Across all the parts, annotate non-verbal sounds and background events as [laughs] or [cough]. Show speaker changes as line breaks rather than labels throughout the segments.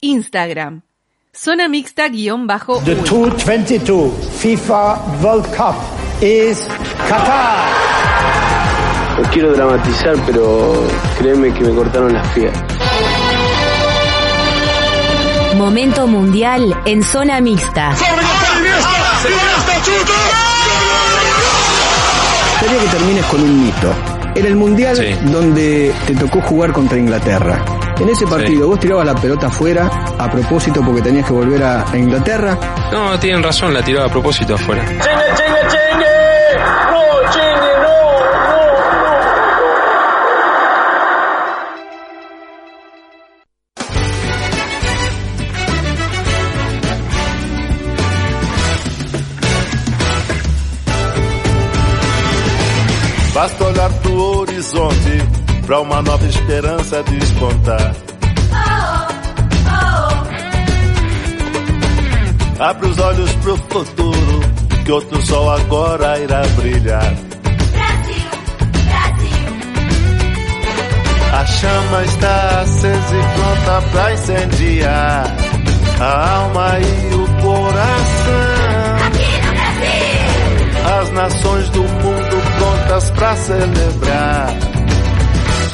Instagram. Zona mixta guion bajo.
The
uy.
222 FIFA World Cup is Qatar.
No quiero dramatizar, pero créeme que me cortaron las piernas.
Momento mundial en zona mixta.
Quería que termines con un mito. Era el mundial
Sí.
donde te tocó jugar contra Inglaterra. En ese partido vos tirabas la pelota afuera a propósito porque tenías que volver a, a Inglaterra.
No, tienen razón, la tiró a propósito afuera.
¡Chingue, chingue, chingue! ¡No, chingue, no! ¡No, no!
Basta olhar pro horizonte pra uma nova esperança despontar. Abre os olhos pro futuro, que outro sol agora irá brilhar. A chama está acesa e pronta pra incendiar a alma e o coração. As nações do mundo prontas pra celebrar.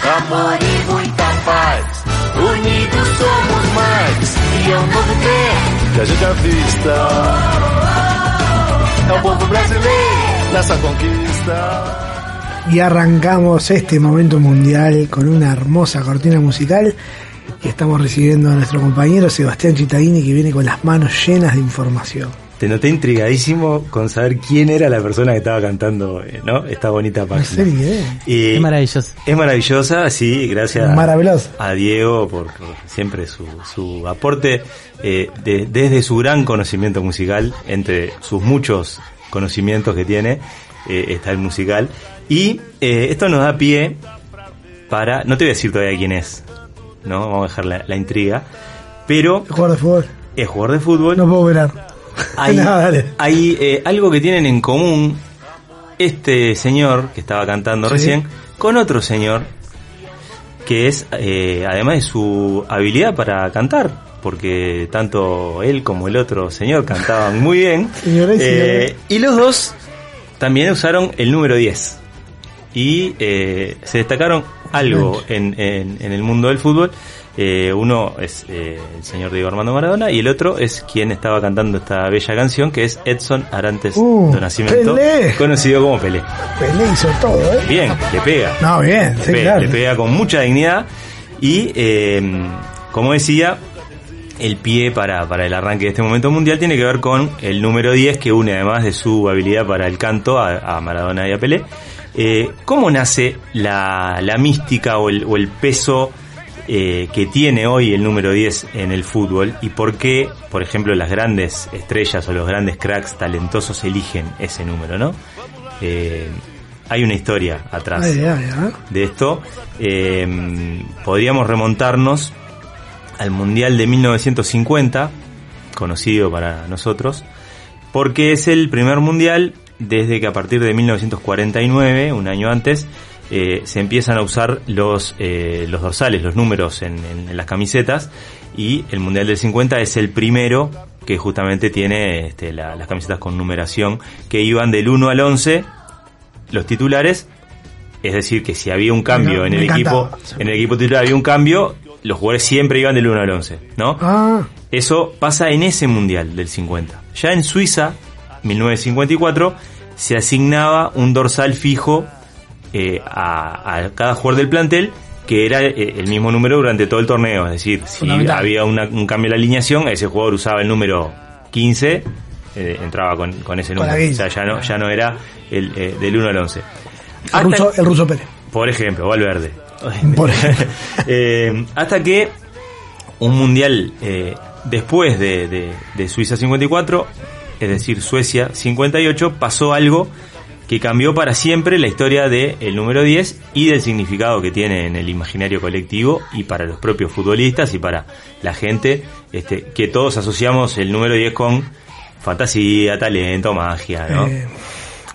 Amor muita paz. Unidos somos mais. E é um novo que a gente avista. É o povo brasileiro nessa conquista.
Y arrancamos este momento mundial con una hermosa cortina musical y estamos recibiendo a nuestro compañero Sebastián Chitaini que viene con las manos llenas de información.
Te noté intrigadísimo con saber quién era la persona que estaba cantando, eh, ¿no? Esta bonita
No
página.
sé ni idea.
Y
Es maravilloso.
es maravillosa, sí, gracias
Maravilloso.
a Diego por, por siempre su, su aporte eh, de- desde su gran conocimiento musical, entre sus muchos conocimientos que tiene, eh, está el musical. Y eh, esto nos da pie para, no te voy a decir todavía quién es, ¿no? Vamos a dejar la, la intriga, pero
Jugador de fútbol.
es jugador de fútbol.
No puedo operar. [laughs]
Hay,
No, dale.
hay, eh, algo que tienen en común este señor que estaba cantando
Sí.
recién con otro señor que es, eh, además de su habilidad para cantar, porque tanto él como el otro señor cantaban muy bien, [laughs]
Señores,
eh, y los dos también usaron el número 10 y eh, se destacaron algo en, en- en el mundo del fútbol. Eh, uno es eh, el señor Diego Armando Maradona y el otro es quien estaba cantando esta bella canción que es Edson Arantes
Uh,
do Nascimento,
Pelé.
conocido como Pelé.
Pelé hizo todo, ¿eh?
Bien, le pega.
No, bien,
Le
sí,
pega,
claro.
le pega con mucha dignidad y, eh, como decía, el pie para, para el arranque de este momento mundial tiene que ver con el número 10 que une además de su habilidad para el canto a, a Maradona y a Pelé. Eh, ¿Cómo nace la, la mística o el, o el peso eh, que tiene hoy el número 10 en el fútbol y por qué, por ejemplo, las grandes estrellas o los grandes cracks talentosos eligen ese número, ¿no? Eh, hay una historia atrás
Ay, ay, ay.
de esto, eh, podríamos remontarnos al Mundial de 1950, conocido para nosotros, porque es el primer Mundial desde que a partir de 1949, un año antes, eh, se empiezan a usar los, eh, los dorsales, los números en, en- en las camisetas, y el Mundial del 50 es el primero que justamente tiene este, la- las camisetas con numeración que iban del 1 al 11, los titulares, es decir, que si había un cambio en el
encantaba.
equipo, en el equipo titular había un cambio, los jugadores siempre iban del 1 al 11, ¿no?
Ah,
Eso pasa en ese mundial del 50. Ya en Suiza, 1954, se asignaba un dorsal fijo eh, a, a cada jugador del plantel que era eh, el mismo número durante todo el torneo. Es decir, si había una- un cambio en la alineación, ese jugador usaba el número 15, eh, entraba con, con ese
Con
número. O
15.
sea, ya no, ya no era el, eh, del 1 al 11.
el ruso, el ruso Pérez.
Por ejemplo, Valverde. [laughs]
Por ejemplo. [laughs]
Hasta que un mundial eh, después de, de- de Suiza 54, es decir, Suecia 58, pasó algo que cambió para siempre la historia del número 10 y del significado que tiene en el imaginario colectivo y para los propios futbolistas y para la gente, este, que todos asociamos el número 10 con fantasía, talento, magia, ¿no?
Eh,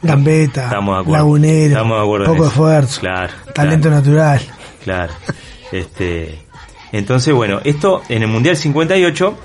Gambeta,
Estamos de acuerdo.
Lagunero,
Estamos de acuerdo
poco esfuerzo,
Claro,
talento
claro.
natural.
Claro. Este, Entonces, bueno, esto en el Mundial 58,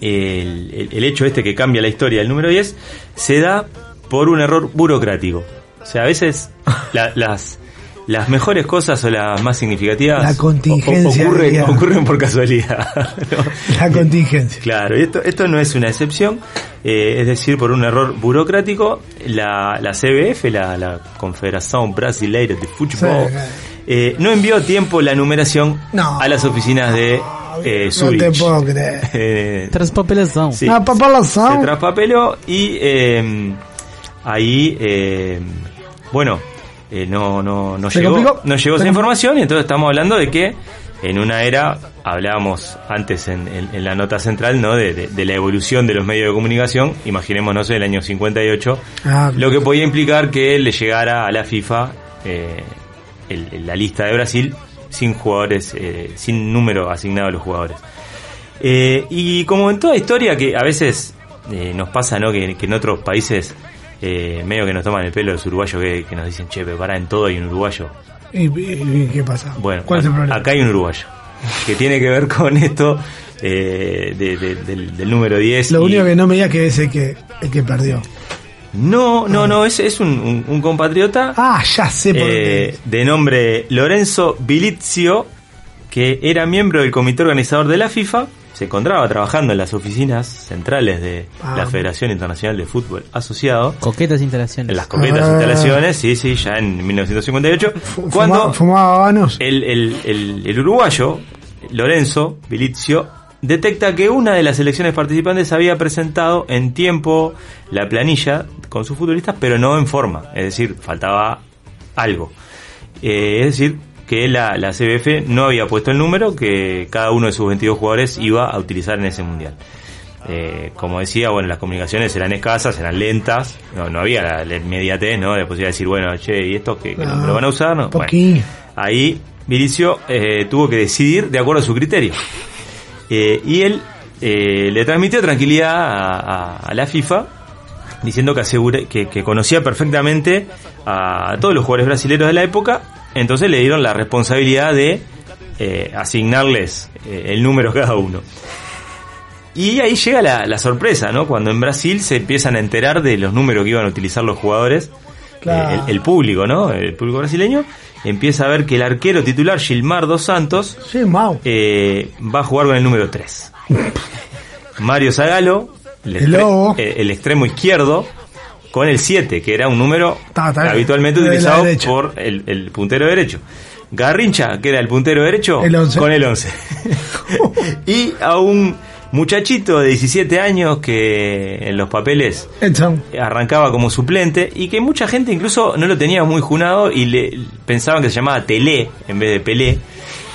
el, el- el hecho este que cambia la historia del número 10, se da por un error burocrático. O sea, a veces [laughs] la- las, las mejores cosas o las más significativas
La contingencia
ocurren, por casualidad. [laughs] ¿no?
La contingencia.
Claro, y esto, esto no es una excepción, eh, es decir, por un error burocrático, la, la CBF, la, la Confederación Brasileira de Fútbol,
Sí.
eh, no envió a tiempo la numeración
No.
a las oficinas de eh,
No
Zurich.
te puedo creer. [laughs]
Eh,
Traspapelação.
sí. Se traspapeló y eh, ahí, eh, bueno, eh, no, no, no llegó,
complicó.
no llegó esa información y entonces estamos hablando de que en una era, hablábamos antes en, en- en la nota central, ¿no? De, de- de la evolución de los medios de comunicación, imaginémonos en el año 58,
Ah,
lo que podía implicar que le llegara a la FIFA eh, el- la lista de Brasil sin jugadores, eh, sin número asignado a los jugadores. Eh, y como en toda historia que a veces nos pasa, ¿no? Que, que en otros países eh, medio que nos toman el pelo los uruguayos que, que nos dicen, che, pero pará, en todo hay un uruguayo.
¿Y, qué pasa?
Bueno,
¿Cuál es el
a-
problema?
acá hay un uruguayo que tiene que ver con esto eh, de- de- del, del número 10.
Lo
y-
único que no me diga que es el que, el que perdió.
No, no, no, es, es un, un- un compatriota
Ah, ya sé por
eh, de nombre Lorenzo Bilizio, que era miembro del comité organizador de la FIFA, se encontraba trabajando en las oficinas centrales de
Ah.
la Federación Internacional de Fútbol Asociado,
Coquetas instalaciones.
en las coquetas
Ah.
instalaciones, sí, sí, ya en 1958,
Fu-
cuando
fuma- fumaba habanos.
el, el- el- el uruguayo, Lorenzo Bilizio, detecta que una de las selecciones participantes había presentado en tiempo la planilla con sus futbolistas, pero no en forma, es decir, faltaba algo. Eh, es decir, que la, la CBF no había puesto el número que cada uno de sus 22 jugadores iba a utilizar en ese mundial. Eh, como decía, bueno, las comunicaciones eran escasas, eran lentas, no, no había la, la inmediatez, ¿no? De posibilidad de decir, bueno, che, ¿y esto que,
No,
lo van a usar? No, bueno, ahí Vinicio eh, tuvo que decidir de acuerdo a su criterio. Eh, y él eh, le transmitió tranquilidad a, a- a la FIFA diciendo que, asegure, que, que conocía perfectamente a todos los jugadores brasileños de la época, entonces le dieron la responsabilidad de eh, asignarles eh, el número a cada uno. Y ahí llega la, la sorpresa, ¿no? Cuando en Brasil se empiezan a enterar de los números que iban a utilizar los jugadores,
Claro.
eh, el, el público, ¿no? El público brasileño, empieza a ver que el arquero titular Gilmar dos Santos
Sí,
va a jugar con el número 3. [laughs] Mario Zagalo, el,
El
extre-
lobo.
el extremo izquierdo, con el 7, que era un número habitualmente utilizado por el, el puntero derecho. Garrincha, que era el puntero derecho,
El 11.
con el 11. [laughs] y a un muchachito de 17 años que en los papeles
Edson.
arrancaba como suplente y que mucha gente incluso no lo tenía muy junado y le pensaban que se llamaba Telé en vez de Pelé.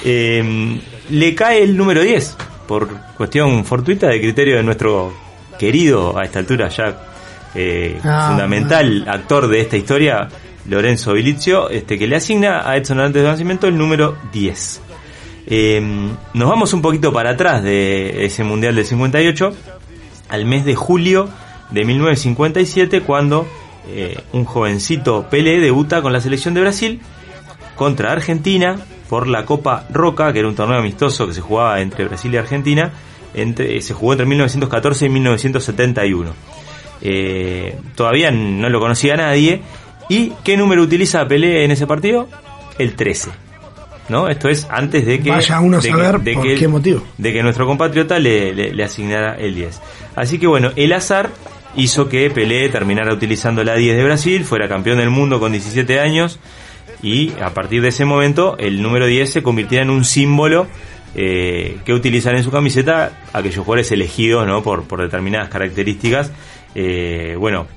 Eh, le cae el número 10 por cuestión fortuita de criterio de nuestro querido a esta altura ya eh,
Ah,
fundamental actor de esta historia Lorenzo Vilizio este que le asigna a Edson Arantes de Nacimiento el número 10 eh, nos vamos un poquito para atrás de ese Mundial del 58, al mes de julio de 1957, cuando eh, un jovencito Pelé debuta con la selección de Brasil contra Argentina por la Copa Roca, que era un torneo amistoso que se jugaba entre Brasil y Argentina, entre, se jugó entre 1914 y 1971. Eh, todavía no lo conocía nadie. ¿Y qué número utiliza Pelé en ese partido? El 13. ¿No? Esto es antes de que,
Vaya uno a
de
saber
que, de
por
que-
qué motivo.
de que nuestro compatriota le, le- le asignara el 10. Así que bueno, el azar hizo que Pelé terminara utilizando la 10 de Brasil, fuera campeón del mundo con 17 años y a partir de ese momento el número 10 se convirtiera en un símbolo eh, que utilizan en su camiseta aquellos jugadores elegidos ¿no? por, por determinadas características. Eh, bueno,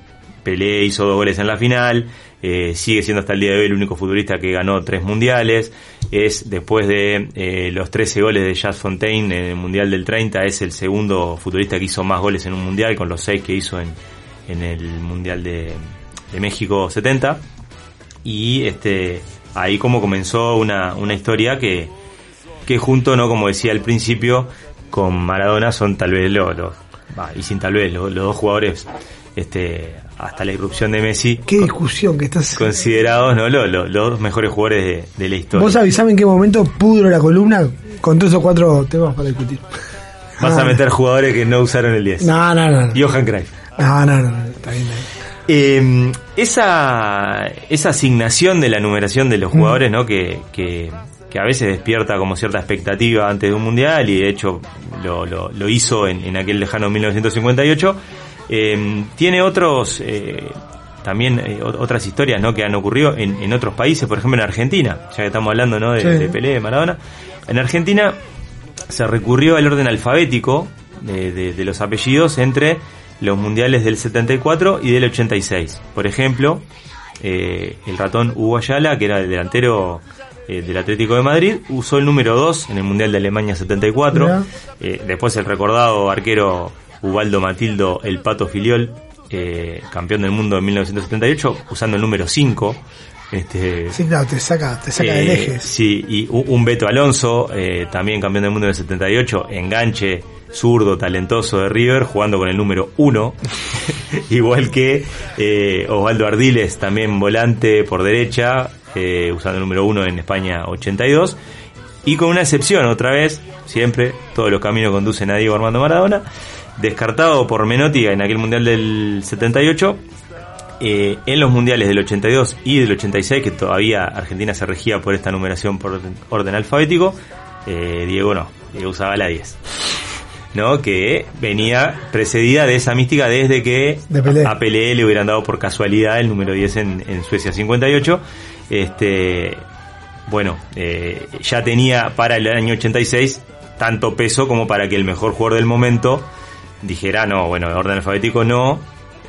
Pelé hizo dos goles en la final, eh, sigue siendo hasta el día de hoy el único futbolista que ganó tres mundiales, es después de eh, los 13 goles de Jazz Fontaine en el Mundial del 30, es el segundo futbolista que hizo más goles en un mundial con los seis que hizo en, el Mundial de, de México 70 y este ahí como comenzó una, una historia que, que junto, no como decía al principio, con Maradona son tal vez los, los, y sin tal vez, lo- los dos jugadores, este, hasta la irrupción de Messi,
Qué discusión que estás.
considerados ¿no? Lo- lo- los dos mejores jugadores de, de la historia.
Vos avisame en qué momento pudro la columna con tres o cuatro temas para discutir.
Vas a
Ah.
meter jugadores que no usaron el 10.
No, no, no. no.
Johan Cruyff.
No, no, no, no, está bien. está bien.
Eh, esa, esa asignación de la numeración de los jugadores, ¿no? Que, que, que a veces despierta como cierta expectativa antes de un mundial y de hecho lo, lo, lo hizo en, en aquel lejano 1958, eh, tiene otros, eh, también eh, otras historias, ¿no? Que han ocurrido en, en otros países, por ejemplo en Argentina, ya que estamos hablando, ¿no? De,
Sí.
de Pelé, de Maradona. En Argentina se recurrió al orden alfabético de, de- de los apellidos entre los mundiales del 74 y del 86. Por ejemplo, eh, el ratón Hugo Ayala, que era el delantero eh, del Atlético de Madrid, usó el número 2 en el Mundial de Alemania 74.
Mirá.
Eh, después el recordado arquero Ubaldo Matildo El Pato Filiol, eh, campeón del mundo en 1978, usando el número 5. Este,
Sí, claro, te saca, te saca del eje.
Sí, y un Beto Alonso, también campeón del mundo del 78, enganche, zurdo, talentoso de River, jugando con el número 1. [laughs] Igual que eh, Osvaldo Ardiles, también volante por derecha, usando el número 1 en España 82. Y con una excepción, otra vez, siempre, todos los caminos conducen a Diego Armando Maradona, descartado por Menotti en aquel Mundial del 78, eh, en los mundiales del 82 y del 86, que todavía Argentina se regía por esta numeración por orden, orden alfabético, eh, Diego no, Diego usaba la 10. ¿No? Que venía precedida de esa mística desde que
De Pelé.
a Pelé le hubieran dado por casualidad el número 10 en, en Suecia 58. Este, bueno, eh, ya tenía para el año 86 tanto peso como para que el mejor jugador del momento dijera, no, bueno, orden alfabético no,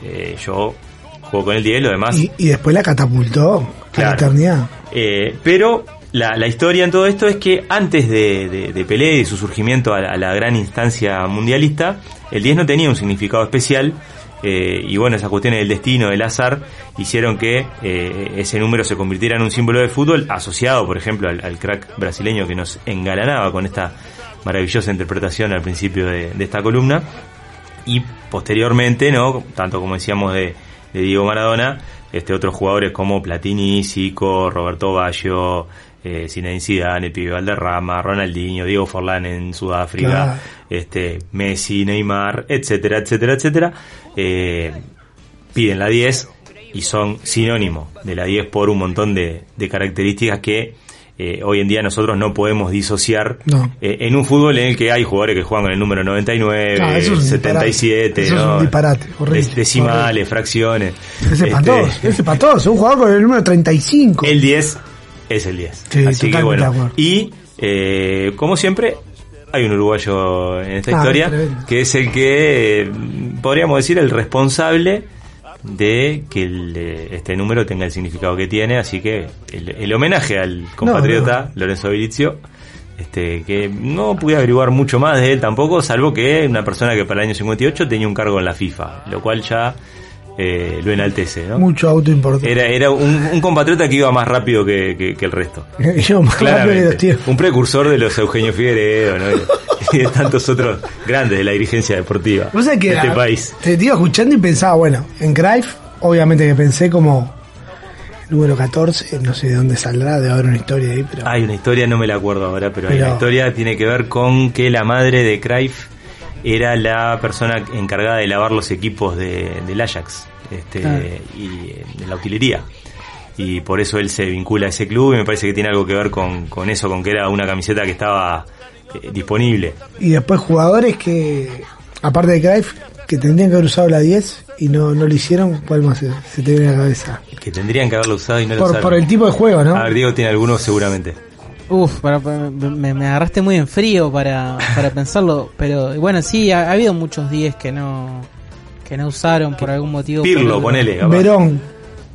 eh, yo juego con el 10, lo demás
Y, y después la catapultó a la
Claro.
eternidad.
eh, pero la, la historia en todo esto es que antes de, de- de Pelé y de su surgimiento a la, a la gran instancia mundialista, el 10 no tenía un significado especial. Eh, y bueno, esas cuestiones del destino, del azar, hicieron que eh, ese número se convirtiera en un símbolo de fútbol asociado, por ejemplo, al, crack brasileño que nos engalanaba con esta maravillosa interpretación al principio de, de esta columna y posteriormente, ¿no? Tanto como decíamos de, de Diego Maradona, este otros jugadores como Platini, Zico, Roberto Baggio, eh, Zinedine Zidane, pibe Valderrama, Ronaldinho, Diego Forlán en Sudáfrica,
Claro.
este Messi, Neymar, etcétera, etcétera, etcétera, eh, piden la 10 y son sinónimo de la 10 por un montón de, de características que eh, hoy en día nosotros no podemos disociar
No.
eh, en un fútbol en el que hay jugadores que juegan con el número 99,
No, es un
77,
disparate. Es
¿no?
un disparate, horrible.
Des- decimales, fracciones.
Ese
Este,
patos, ese patos, un jugador con el número 35.
El 10 es el 10.
Sí,
Así que bueno. Y eh, como siempre, hay un uruguayo en esta
Ah,
historia que es el que eh, podríamos decir el responsable de que el, eh, este número tenga el significado que tiene, así que el, el homenaje al compatriota Lorenzo Vilizio, este, que no pude averiguar mucho más de él tampoco, salvo que una persona que para el año 58 tenía un cargo en la FIFA, lo cual ya eh, lo enaltece, ¿no?
Mucho auto importante.
Era, era un, un compatriota que iba más rápido que, que- que el resto. [laughs]
Yo, más rápido tiempos.
Un precursor de los Eugenio Figueredo, ¿no? Y de tantos otros grandes de la dirigencia deportiva
Vos sabés que
de este
a-
país.
te iba escuchando y pensaba, bueno, en Greif, obviamente que pensé como número 14, no sé de dónde saldrá, de haber una historia ahí, pero
Hay una historia, no me la acuerdo ahora, pero, hay
Pero-
una historia tiene que ver con que la madre de Cruyff era la persona encargada de lavar los equipos de, del Ajax este, y de la utilería. Y por eso él se vincula a ese club y me parece que tiene algo que ver con, con eso, con que era una camiseta que estaba eh, disponible.
y después jugadores que, aparte de Greif, que tendrían que haber usado la 10 y no, no lo hicieron, ¿cuál más se, se te viene a la cabeza?
Que tendrían que haberlo usado y no lo
Por,
usaron.
por el tipo de juego, ¿no?
A ver, Diego tiene algunos seguramente.
Uf, para- me, me agarraste muy en frío para, para pensarlo, pero bueno, sí, ha, ha habido muchos 10 que no que no usaron por algún motivo.
Pirlo,
pero-
ponele. capaz.
Verón,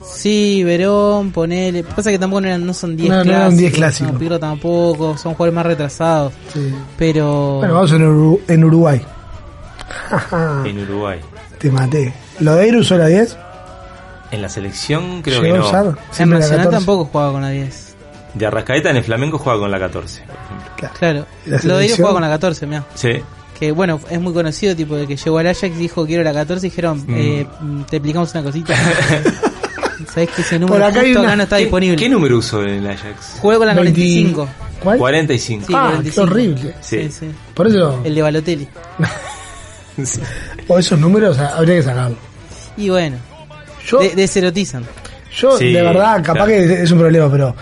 Sí, Verón, ponele. Pasa que tampoco no, eran- no son 10
No, no
clásicos.
eran 10 clásicos.
No, Pirlo tampoco, son jugadores más retrasados.
sí.
Pero.
Bueno, vamos en, Uru- en Uruguay. [laughs]
En Uruguay.
Te maté. ¿Lo de Eiro usó la 10?
En la selección creo
¿Llegó
que
a
no.
usar?
en Nacional
14.
tampoco jugaba con la 10.
De Arrascaeta en el Flamengo juega con la 14, por ejemplo.
Claro.
Claro.
¿Y la
Lo de
selección?
jugaba con la 14, mira.
Sí.
que bueno, es muy conocido, tipo de que llegó al Ajax, dijo quiero la 14 y dijeron,
Mm.
eh, mm, te explicamos una cosita. [laughs] Sabés que ese
Por
número
acá hay
justo
una-
acá no está
¿Qué-
disponible.
¿Qué número usó en el Ajax?
Juego con la
20
95.
¿Cuál?
45.
Sí,
ah,
45.
qué horrible.
Sí.
Sí, sí.
Por eso,
El de Balotelli. [laughs]
o esos números habría que sacarlos.
Y bueno,
Yo,
de, deserotizan.
yo
Sí,
de verdad, capaz
claro.
que es un problema, pero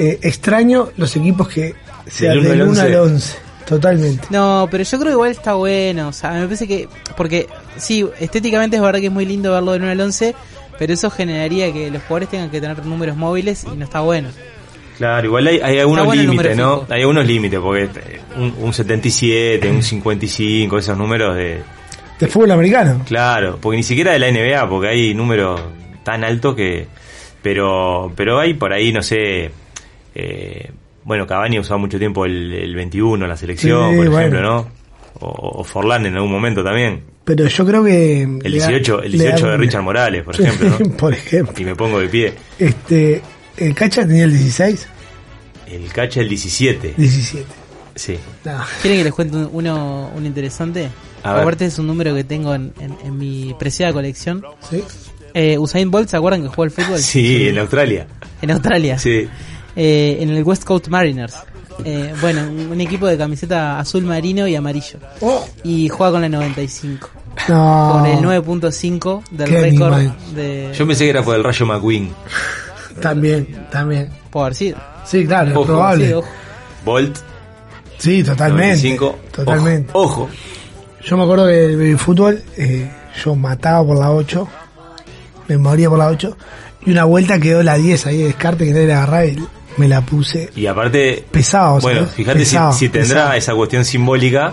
eh, extraño los equipos que sean del
al
1 al
11.
11. Totalmente.
No, pero yo creo que igual está bueno. O sea, me parece que. Porque, sí, estéticamente es verdad que es muy lindo verlo del 1 al 11. Pero eso generaría que los jugadores tengan que tener números móviles y no está bueno.
Claro, igual hay, hay algunos
bueno
límites, ¿no?
fijo.
Hay algunos límites, porque eh, un, un 77, un 55, esos números de...
De fútbol americano.
Claro, porque ni siquiera de la NBA, porque hay números tan altos que... Pero pero hay por ahí, no sé... eh, bueno, Cavani ha usado mucho tiempo el, el 21 en la selección,
Sí,
por
bueno.
ejemplo, ¿no? O, o Forlán en algún momento también.
Pero yo creo que.
El
le da-
18, el
le da
18 de Richard Morales, por ejemplo, ¿no? [laughs]
por ejemplo.
Y me pongo de pie.
Este, el Cacha tenía el 16,
El Cacha el 17.
17.
Sí.
No.
¿Quieren que les cuente un- uno, uno interesante?
A ver.
Aparte es un número que tengo en, en- en mi preciada colección.
¿Sí?
Eh, Usain Bolt, ¿se acuerdan que jugó al fútbol?
Sí, en Australia.
En Australia.
Sí.
Eh, en el West Coast Mariners. Eh, bueno, un, equipo de camiseta azul marino y amarillo.
Oh,
Y juega con la 95.
no.
Con el 9.5 del récord de...
Yo pensé que era por el Rayo McQueen.
También, también.
Puedo haber sido.
Sí, claro,
Ojo,
es probable.
Sí, ojo.
Bolt,
Sí, totalmente.
95.
Totalmente.
Ojo, ojo.
Yo me acuerdo que en el fútbol eh, yo mataba por la 8, me moría por la 8, y una vuelta quedó la 10 ahí de descarte que no era agarrar y me la puse
Y aparte,
pesado.
bueno,
¿sabes?
fíjate si-
Pesado,
si, tendrá
pesado.
esa cuestión simbólica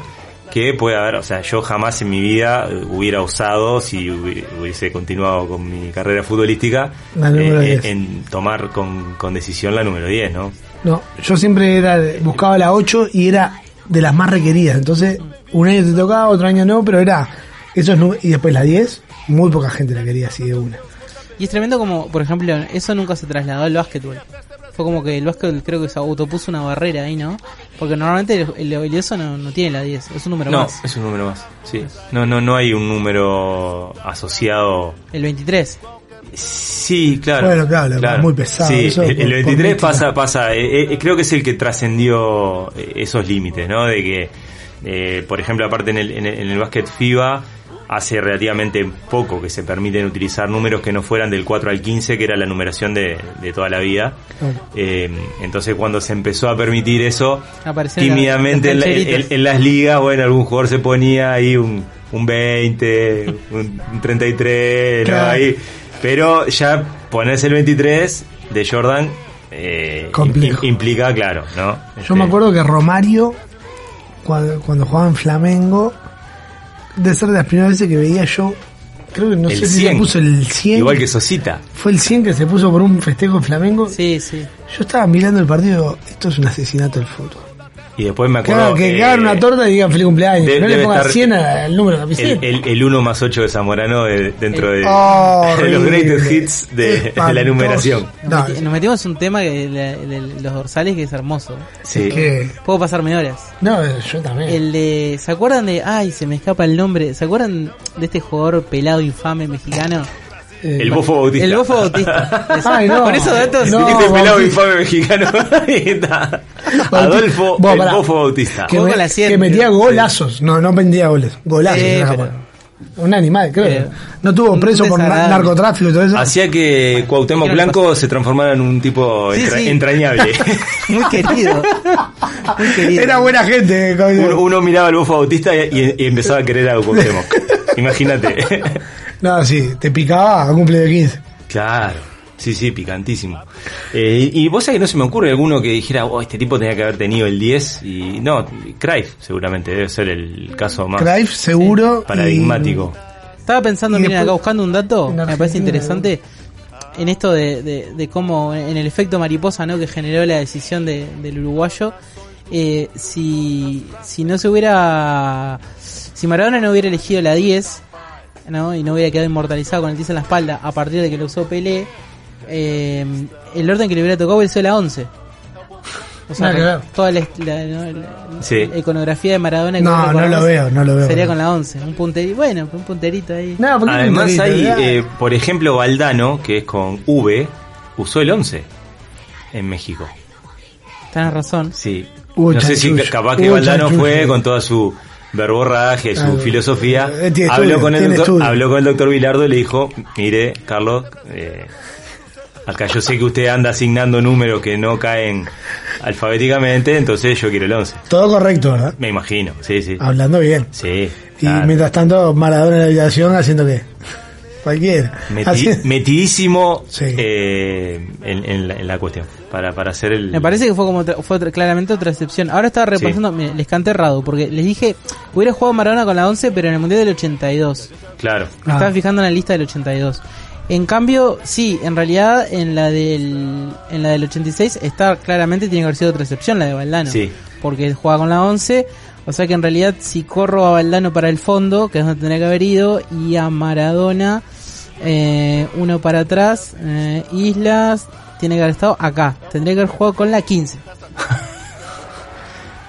que puede haber, o sea, yo jamás en mi vida hubiera usado, si hubi- hubiese continuado con mi carrera futbolística,
La número
eh,
10.
en tomar con, con decisión la número 10, ¿no?
No, yo siempre era buscaba la 8 y era de las más requeridas. Entonces, un año te tocaba, otro año no, pero era esos nu- y después la 10, muy poca gente la quería así de una.
Y es tremendo como, por ejemplo, eso nunca se trasladó al básquetbol. Fue como que el básquetbol creo que se autopuso una barrera ahí, ¿no? Porque normalmente el, el habilidoso no, no tiene la 10, es un número
No,
más.
es un número más, sí. No, no, no hay un número asociado.
El 23.
Sí, claro.
Bueno, claro, muy pesado,
Sí,
eso
el, el
por
23
mística.
pasa, pasa, eh, eh, creo que es el que trascendió eh, esos límites, ¿no? De que, eh, por ejemplo, aparte en el, en el, en el básquet FIBA, hace relativamente poco que se permiten utilizar números que no fueran del 4 al 15, que era la numeración de, de toda la vida.
Claro.
Eh, entonces cuando se empezó a permitir eso, tímidamente en,
las
la- en- las ligas, bueno, algún jugador se ponía ahí un, un 20, un, un 33, ¿no?
Claro.
Ahí. Pero ya ponerse el 23 de Jordan eh,
Complejo.
implica, claro, ¿no?
Yo
Este,
me acuerdo que Romario, cuando, cuando jugaba en Flamengo, de ser de las primeras veces que veía yo, creo que no
El
sé si
100.
se puso el 100.
Igual que Sosita.
Fue el 100 que se puso por un festejo en Flamengo.
Sí, sí.
Yo estaba mirando el partido y digo, esto es un asesinato del fútbol.
Y después me acuerdo.
hagan- que
eh,
hagan una torta y digan feliz cumpleaños.
de-
no le pongan
estar
100 al número de la
el,
camiseta.
el, el 1 más 8 de Zamorano de- dentro de,
Oh, [laughs]
de los greatest hits de, de la numeración.
Nos, meti- nos metimos en un tema la- los dorsales que es hermoso.
Sí.
que,
Puedo pasarme horas.
no, yo también.
El de, ¿se acuerdan de, ay, se me escapa el nombre, ¿se acuerdan de este jugador pelado infame mexicano?
Eh,
El Bofo Bautista.
El Bofo Bautista. [laughs]
Ay, no.
Con esos datos,
No,
este pelado infame mexicano. [laughs] Adolfo el. Bofo Bautista.
que, me-
la
que metía golazos. No, no vendía goles. Golazos.
Pero-.
Un animal, creo. No tuvo preso por narcotráfico y todo eso.
Hacía que Cuauhtémoc
¿Qué le
Blanco se transformara en un tipo
Sí,
entra-
sí.
entrañable. [laughs]
muy querido. Muy querido.
Era buena gente. coño.
uno, uno miraba al Bofo Bautista y, y- y empezaba a querer a Cuauhtémoc. Imagínate.
No, sí, te picaba a cumple de 15.
claro. Sí, sí, picantísimo. Eh, y vos sabés que no se me ocurre alguno que dijera, oh, este tipo tenía que haber tenido el 10 y no, Cruyff seguramente debe ser el caso más
Cruyff seguro.
paradigmático.
Estaba pensando, miren, acá buscando un dato, me parece interesante, en esto de, de, de cómo, en el efecto mariposa, ¿no? Que generó la decisión de- del uruguayo, eh, si, si no se hubiera, si Maradona no hubiera elegido la 10, ¿no? Y no hubiera quedado inmortalizado con el 10 en la espalda a partir de que lo usó Pelé, eh, el orden que le hubiera tocado hubiera sido la 11. O sea,
ver.
toda la, la- no, la-
Sí.
la iconografía de Maradona. que
No, no lo veo, no lo veo.
Sería con la 11. Un punterito, bueno, un punterito ahí.
No, ¿por qué
Además
punterito?
hay, eh, por ejemplo, Valdano, que es con V, usó el 11 en México.
Tenés razón.
Sí. No sé si capaz que
Hubo
Valdano fue con toda su verborraje, su filosofía.
Eh,
habló, con el doctor, habló con el doctor Vilardo y le dijo, mire, Carlos, eh, acá yo sé que usted anda asignando números que no caen alfabéticamente, entonces yo quiero el 11.
Todo correcto, ¿verdad?
Me imagino, sí, sí.
Hablando bien.
Sí.
Y
claro.
mientras tanto, Maradona en la habitación haciendo qué? Cualquiera.
Meti- metidísimo
Sí.
eh, en, en la, en la cuestión para, para hacer el
Me parece que fue como otra- fue otra- claramente otra excepción. Ahora estaba repasando, mira, les canté errado, porque les dije, hubiera jugado Maradona con la 11, pero en el Mundial del 82.
claro
Me
Ah.
estaba fijando en la lista del 82. En cambio, sí, en realidad en la del en la del 86 está claramente tiene que haber sido otra excepción, la de Valdano.
Sí.
Porque juega con la 11, o sea que en realidad si corro a Valdano para el fondo, que es donde tendría que haber ido, y a Maradona eh, uno para atrás, eh, Islas tiene que haber estado acá. Tendría que haber jugado con la 15.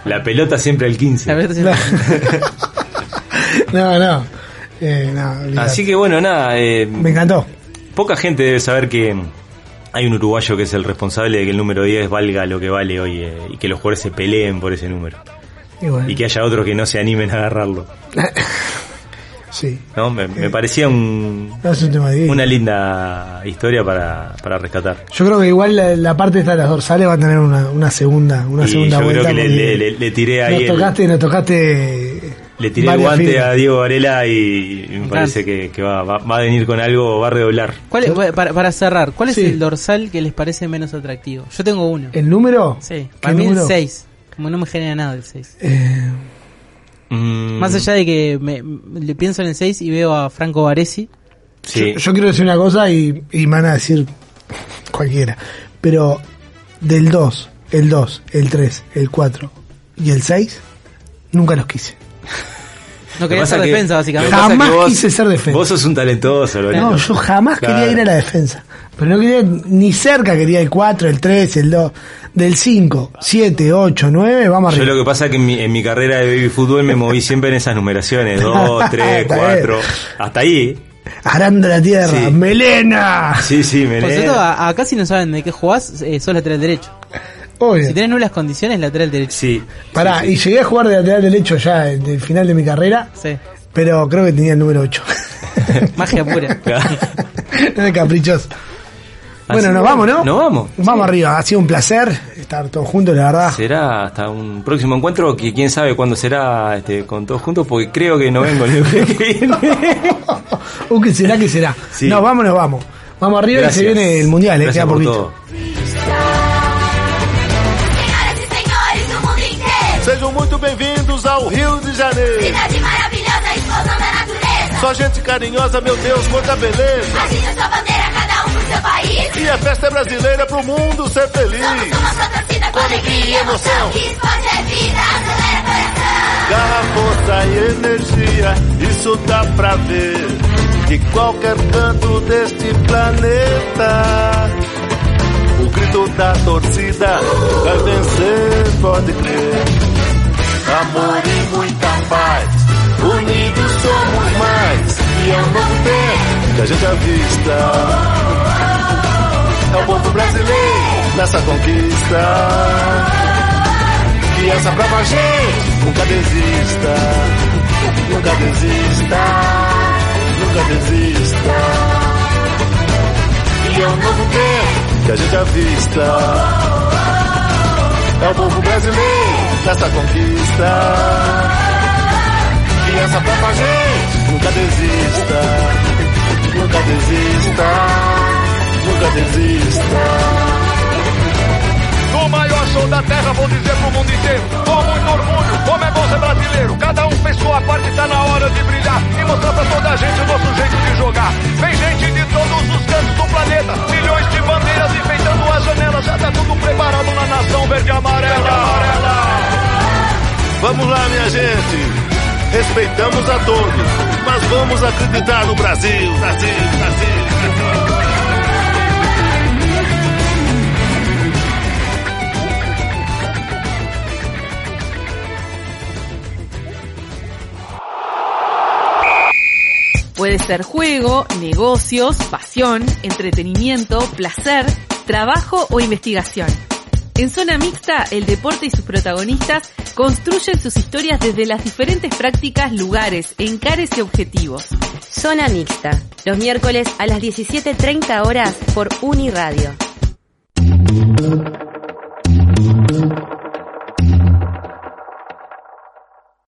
la pelota siempre al 15
La verdad es- [laughs]
No, no. Eh, no,
así que bueno nada eh,
Me encantó.
poca gente debe saber que hay un uruguayo que es el responsable de que el número 10 valga lo que vale hoy eh, y que los jugadores se peleen por ese número
Y bueno,
y que haya otros que no se animen a agarrarlo [laughs]
sí.
no me, me parecía un,
No es un tema de
una linda historia para, para rescatar
Yo creo que igual la, la parte esta de las dorsales va a tener una, una segunda, una
y
segunda
yo creo
vuelta.
que le,
porque
le- le- le tiré ahí
nos
el-
tocaste, nos tocaste.
Le tiré el guante a Diego Varela y, y me parece que, que va, va, va a venir con algo, va a redoblar.
¿Cuál es- para, para cerrar, ¿cuál es el dorsal que les parece menos atractivo? Yo tengo uno.
¿El número?
Sí,
¿Qué
para mí
número?
el 6. Como no me genera nada el 6.
Eh,
Mm,
Más allá de que me, me- le pienso en el 6 y veo a Franco Baresi.
Sí,
yo, yo quiero decir una cosa y, y me van a decir cualquiera. Pero del 2, el 2, el 3, el 4 y el 6, nunca los quise.
No
Lo que
quería hacer
que-
defensa,
lo
básicamente.
Jamás
vos-
quise ser defensa.
Vos sos un talentoso, Lorenzo.
No, yo jamás
Claro.
quería ir a la defensa. Pero no quería, ni cerca quería el 4, el 3, el 2. Del 5, 7, 8, 9, vamos
Yo
arriba.
lo que pasa es que en mi, en mi carrera de baby fútbol me moví siempre en esas numeraciones, 2, 3, [laughs]
Está bien.
4, hasta ahí.
Arando la tierra,
Sí.
¡Melena!
Sí, sí, me
Por cierto, a- acá si no saben de qué jugás, eh, sos lateral derecho.
Obvio.
Si tenés nulas condiciones, lateral derecho.
Sí.
Pará, y llegué a jugar de lateral derecho ya en el final de mi carrera,
Sí.
pero creo que tenía el número 8. [laughs]
Magia pura. [laughs]
Caprichoso. Bueno, nos
que,
vamos, ¿no?
Nos vamos.
Vamos arriba, ha sido un placer estar todos juntos, la verdad.
Será hasta un próximo encuentro que quién sabe cuándo será este, con todos juntos, porque creo que no vengo el que viene. [laughs]
Uh, ¿qué será? ¿Qué será?
Sí.
No, vámonos, vamos. Vamos arriba
Gracias.
y se viene el mundial, eh, queda
por
poquito.
Sejam muito bem-vindos ao Rio de Janeiro.
Cidade maravilhosa, explosão da natureza.
Só gente carinhosa, meu Deus, quanta beleza.
Agita sua bandeira, cada um por seu país.
E a festa é brasileira pro mundo ser feliz.
Somos uma só torcida com alegria e emoção. Esporte é vida, acelera coração.
Garra, força e energia, isso dá pra ver. De qualquer canto deste planeta. O grito da torcida vai vencer, pode crer. Amor e muita paz, unidos somos mais. E é um novo tempo que a gente avista. É o povo brasileiro nessa conquista. E essa brava gente nunca desista, nunca desista, nunca desista. E é um novo tempo que a gente avista. É o povo brasileiro nessa conquista. E essa brava gente nunca desista, nunca desista, nunca desista.
Show da terra, vou dizer pro mundo inteiro. Com muito orgulho, como é bom ser brasileiro. Cada um fez sua parte, tá na hora de brilhar. E mostrar pra toda a gente o nosso jeito de jogar. Vem gente de todos os cantos do planeta. Milhões de bandeiras enfeitando as janelas. Já tá tudo preparado na nação verde e amarela.
Vamos lá, minha gente. Respeitamos a todos, mas vamos acreditar no Brasil, Brasil, Brasil, Brasil.
Puede ser juego, negocios, pasión, entretenimiento, placer, trabajo o investigación. En Zona Mixta, el deporte y sus protagonistas construyen sus historias desde las diferentes prácticas, lugares, encares y objetivos.
Zona Mixta, los miércoles a las 17.30 horas por Uniradio.